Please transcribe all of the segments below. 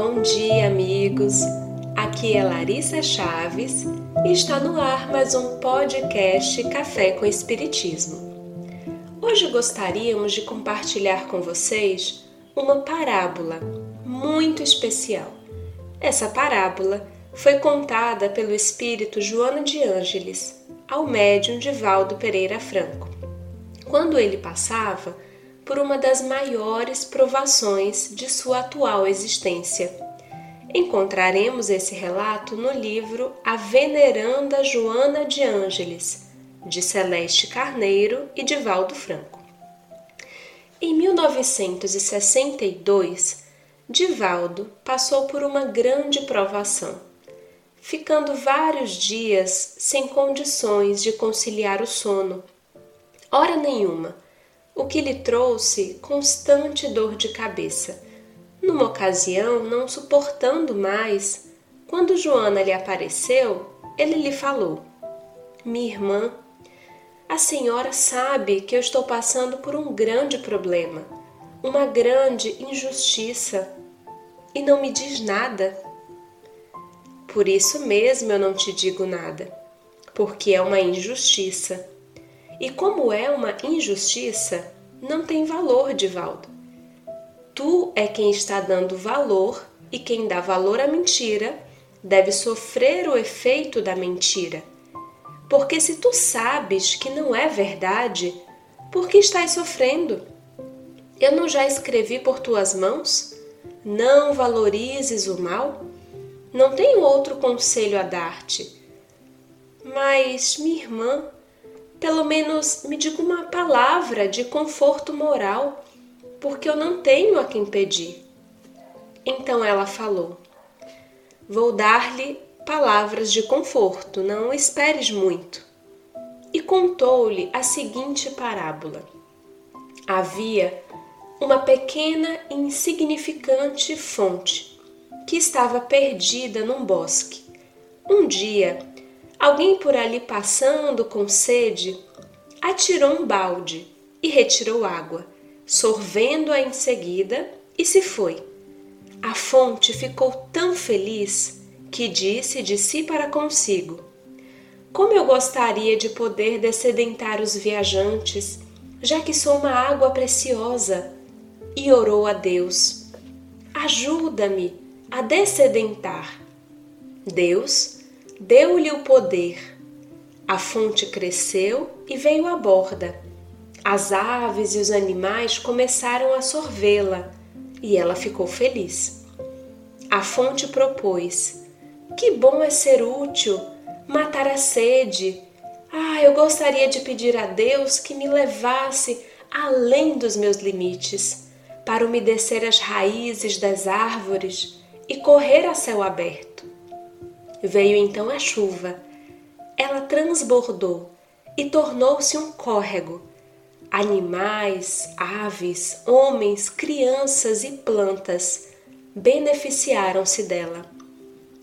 Bom dia, amigos. Aqui é Larissa Chaves e está no ar mais um podcast Café com Espiritismo. Hoje gostaríamos de compartilhar com vocês uma parábola muito especial. Essa parábola foi contada pelo espírito Joana de Ângeles ao médium Divaldo Pereira Franco, quando ele passava por uma das maiores provações de sua atual existência. Encontraremos esse relato no livro A Veneranda Joana de Ângeles, de Celeste Carneiro e de Valdo Franco. Em 1962, Divaldo passou por uma grande provação, ficando vários dias sem condições de conciliar o sono. Hora nenhuma o que lhe trouxe constante dor de cabeça. Numa ocasião, não suportando mais, quando Joana lhe apareceu, ele lhe falou: Minha irmã, a senhora sabe que eu estou passando por um grande problema, uma grande injustiça, e não me diz nada. Por isso mesmo eu não te digo nada, porque é uma injustiça. E como é uma injustiça, não tem valor, Divaldo. Tu é quem está dando valor e quem dá valor à mentira deve sofrer o efeito da mentira. Porque se tu sabes que não é verdade, por que estás sofrendo? Eu não já escrevi por tuas mãos? Não valorizes o mal? Não tenho outro conselho a dar-te. Mas, minha irmã, pelo menos me diga uma palavra de conforto moral, porque eu não tenho a quem pedir. Então ela falou: Vou dar-lhe palavras de conforto, não esperes muito. E contou-lhe a seguinte parábola: Havia uma pequena e insignificante fonte que estava perdida num bosque. Um dia, Alguém por ali passando com sede atirou um balde e retirou água, sorvendo-a em seguida e se foi. A fonte ficou tão feliz que disse de si para consigo: Como eu gostaria de poder descedentar os viajantes, já que sou uma água preciosa. E orou a Deus: Ajuda-me a descedentar. Deus deu-lhe o poder. A fonte cresceu e veio à borda. As aves e os animais começaram a sorvê-la e ela ficou feliz. A fonte propôs: Que bom é ser útil, matar a sede. Ah, eu gostaria de pedir a Deus que me levasse além dos meus limites, para umedecer as raízes das árvores e correr a céu aberto. Veio então a chuva. Ela transbordou e tornou-se um córrego. Animais, aves, homens, crianças e plantas beneficiaram-se dela.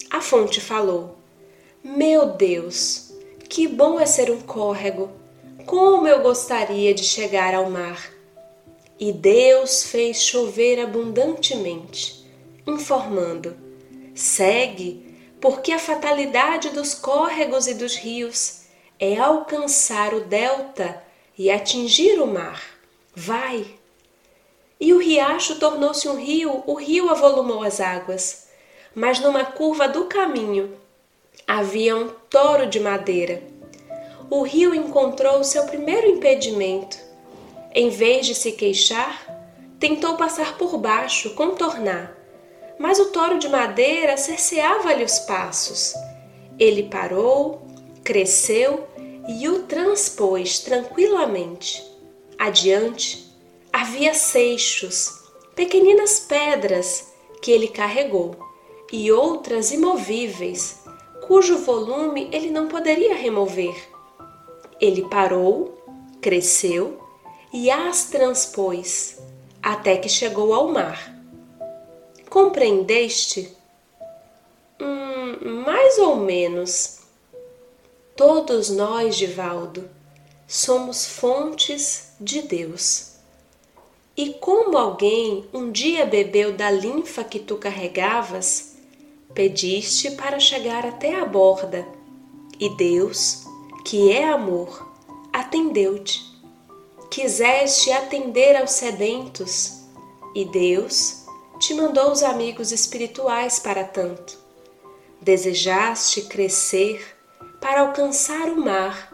A fonte falou: Meu Deus, que bom é ser um córrego! Como eu gostaria de chegar ao mar! E Deus fez chover abundantemente, informando: Segue porque a fatalidade dos córregos e dos rios é alcançar o delta e atingir o mar. Vai! E o riacho tornou-se um rio, o rio avolumou as águas. Mas numa curva do caminho havia um toro de madeira. O rio encontrou seu primeiro impedimento. Em vez de se queixar, tentou passar por baixo, contornar mas o toro de madeira cerceava-lhe os passos. Ele parou, cresceu e o transpôs tranquilamente. Adiante havia seixos, pequeninas pedras que ele carregou, e outras imovíveis, cujo volume ele não poderia remover. Ele parou, cresceu e as transpôs, até que chegou ao mar. Compreendeste? Hum, mais ou menos. Todos nós, Divaldo, somos fontes de Deus. E como alguém um dia bebeu da linfa que tu carregavas, pediste para chegar até a borda, e Deus, que é amor, atendeu-te. Quiseste atender aos sedentos, e Deus te mandou os amigos espirituais para tanto. Desejaste crescer para alcançar o mar,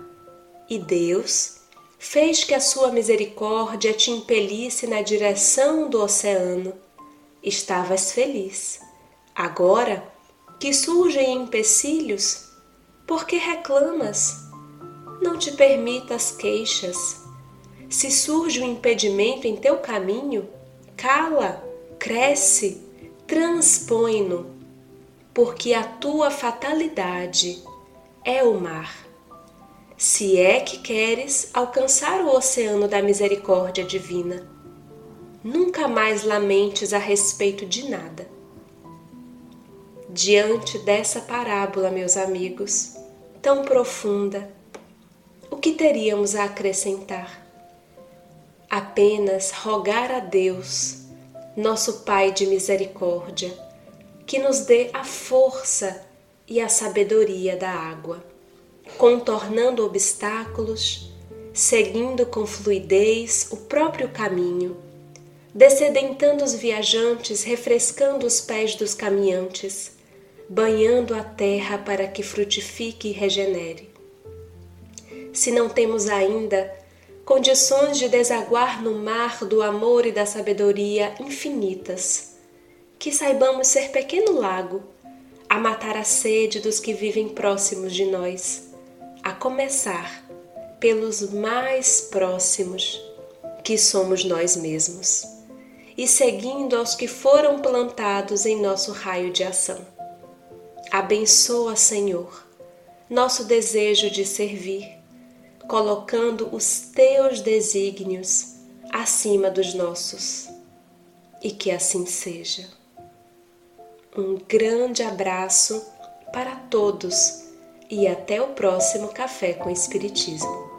e Deus fez que a sua misericórdia te impelisse na direção do oceano. Estavas feliz. Agora que surgem empecilhos, por que reclamas? Não te permitas queixas. Se surge um impedimento em teu caminho, cala, cresce, transpõe-no, porque a tua fatalidade é o mar se é que queres alcançar o oceano da misericórdia divina. Nunca mais lamentes a respeito de nada. Diante dessa parábola, meus amigos, tão profunda, o que teríamos a acrescentar? Apenas rogar a Deus, nosso Pai de misericórdia, que nos dê a força e a sabedoria da água contornando obstáculos, seguindo com fluidez o próprio caminho, descedentando os viajantes, refrescando os pés dos caminhantes, banhando a terra para que frutifique e regenere. Se não temos ainda condições de desaguar no mar do amor e da sabedoria infinitas, que saibamos ser pequeno lago a matar a sede dos que vivem próximos de nós a começar pelos mais próximos, que somos nós mesmos, e seguindo aos que foram plantados em nosso raio de ação. Abençoa, Senhor, nosso desejo de servir, colocando os teus desígnios acima dos nossos. E que assim seja. Um grande abraço para todos e até o próximo Café com Espiritismo.